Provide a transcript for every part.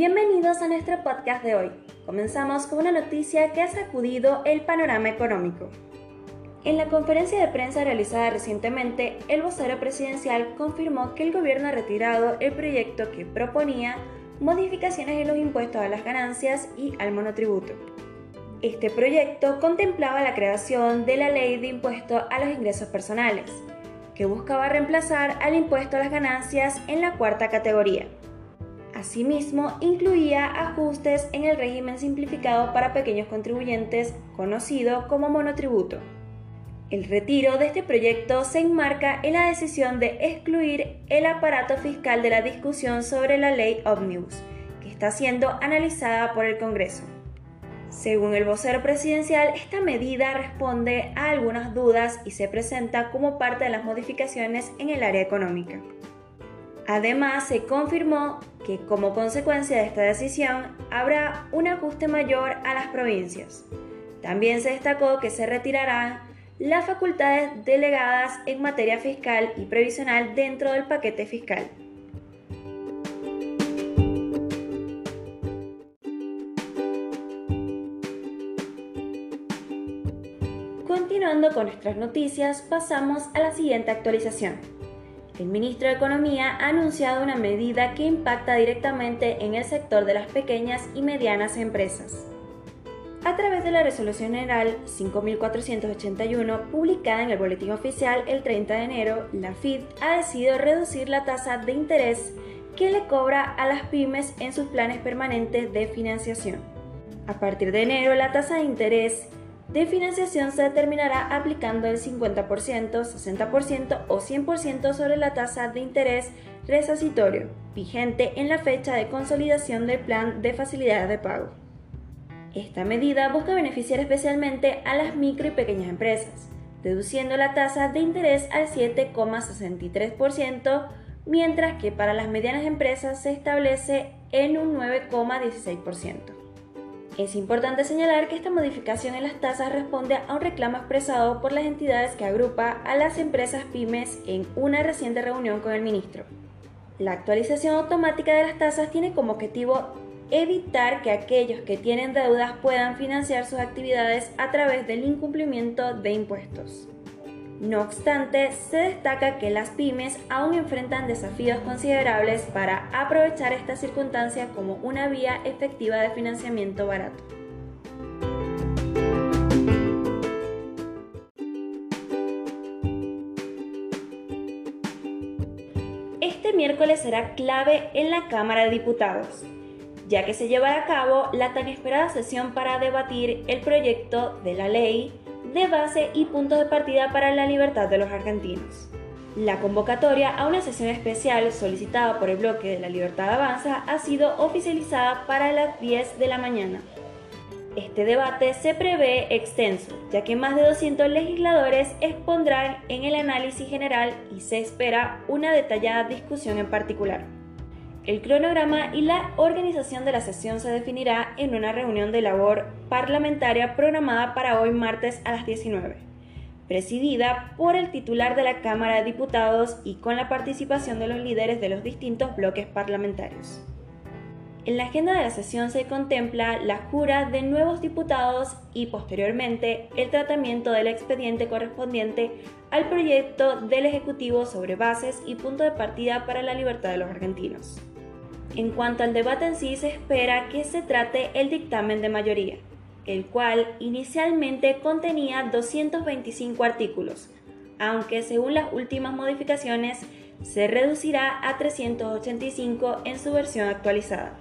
Bienvenidos a nuestro podcast de hoy. Comenzamos con una noticia que ha sacudido el panorama económico. En la conferencia de prensa realizada recientemente, el vocero presidencial confirmó que el gobierno ha retirado el proyecto que proponía modificaciones en los impuestos a las ganancias y al monotributo. Este proyecto contemplaba la creación de la ley de impuesto a los ingresos personales, que buscaba reemplazar al impuesto a las ganancias en la cuarta categoría. Asimismo, incluía ajustes en el régimen simplificado para pequeños contribuyentes, conocido como monotributo. El retiro de este proyecto se enmarca en la decisión de excluir el aparato fiscal de la discusión sobre la ley Omnibus, que está siendo analizada por el Congreso. Según el vocero presidencial, esta medida responde a algunas dudas y se presenta como parte de las modificaciones en el área económica. Además, se confirmó que como consecuencia de esta decisión habrá un ajuste mayor a las provincias. También se destacó que se retirarán las facultades delegadas en materia fiscal y previsional dentro del paquete fiscal. Continuando con nuestras noticias, pasamos a la siguiente actualización. El ministro de Economía ha anunciado una medida que impacta directamente en el sector de las pequeñas y medianas empresas. A través de la Resolución General 5481, publicada en el Boletín Oficial el 30 de enero, la FID ha decidido reducir la tasa de interés que le cobra a las pymes en sus planes permanentes de financiación. A partir de enero, la tasa de interés de financiación se determinará aplicando el 50%, 60% o 100% sobre la tasa de interés resacitorio, vigente en la fecha de consolidación del plan de facilidades de pago. Esta medida busca beneficiar especialmente a las micro y pequeñas empresas, reduciendo la tasa de interés al 7,63%, mientras que para las medianas empresas se establece en un 9,16%. Es importante señalar que esta modificación en las tasas responde a un reclamo expresado por las entidades que agrupa a las empresas pymes en una reciente reunión con el ministro. La actualización automática de las tasas tiene como objetivo evitar que aquellos que tienen deudas puedan financiar sus actividades a través del incumplimiento de impuestos. No obstante, se destaca que las pymes aún enfrentan desafíos considerables para aprovechar esta circunstancia como una vía efectiva de financiamiento barato. Este miércoles será clave en la Cámara de Diputados, ya que se llevará a cabo la tan esperada sesión para debatir el proyecto de la ley de base y punto de partida para la libertad de los argentinos. La convocatoria a una sesión especial solicitada por el bloque de la Libertad Avanza ha sido oficializada para las 10 de la mañana. Este debate se prevé extenso, ya que más de 200 legisladores expondrán en el análisis general y se espera una detallada discusión en particular. El cronograma y la organización de la sesión se definirá en una reunión de labor parlamentaria programada para hoy martes a las 19, presidida por el titular de la Cámara de Diputados y con la participación de los líderes de los distintos bloques parlamentarios. En la agenda de la sesión se contempla la jura de nuevos diputados y posteriormente el tratamiento del expediente correspondiente al proyecto del Ejecutivo sobre bases y punto de partida para la libertad de los argentinos. En cuanto al debate en sí, se espera que se trate el dictamen de mayoría, el cual inicialmente contenía 225 artículos, aunque según las últimas modificaciones se reducirá a 385 en su versión actualizada.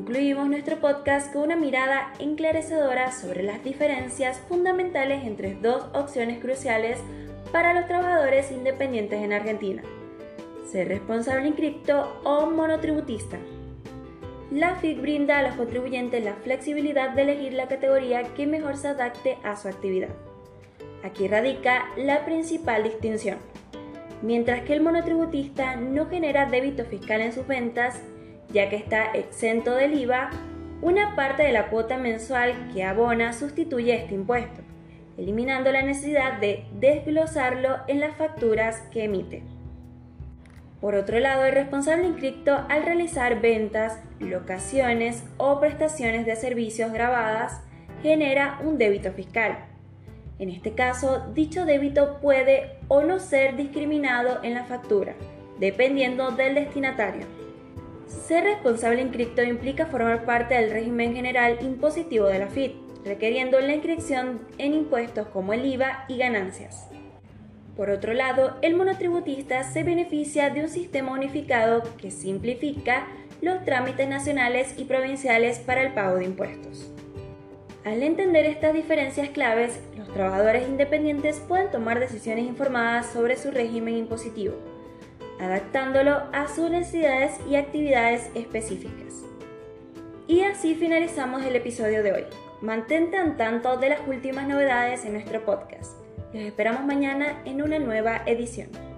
Concluimos nuestro podcast con una mirada enclarecedora sobre las diferencias fundamentales entre dos opciones cruciales para los trabajadores independientes en Argentina. Ser responsable inscripto o monotributista. La FIC brinda a los contribuyentes la flexibilidad de elegir la categoría que mejor se adapte a su actividad. Aquí radica la principal distinción. Mientras que el monotributista no genera débito fiscal en sus ventas, ya que está exento del IVA, una parte de la cuota mensual que abona sustituye este impuesto. eliminando la necesidad de desglosarlo en las facturas que emite. Por otro lado, el responsable inscripto al realizar ventas, locaciones o prestaciones de servicios grabadas genera un débito fiscal. En este caso, dicho débito puede o no ser discriminado en la factura, dependiendo del destinatario. Ser responsable inscripto implica formar parte del régimen general impositivo de la FIT, requiriendo la inscripción en impuestos como el IVA y ganancias. Por otro lado, el monotributista se beneficia de un sistema unificado que simplifica los trámites nacionales y provinciales para el pago de impuestos. Al entender estas diferencias claves, los trabajadores independientes pueden tomar decisiones informadas sobre su régimen impositivo, adaptándolo a sus necesidades y actividades específicas. Y así finalizamos el episodio de hoy. Mantente al tanto de las últimas novedades en nuestro podcast. Los esperamos mañana en una nueva edición.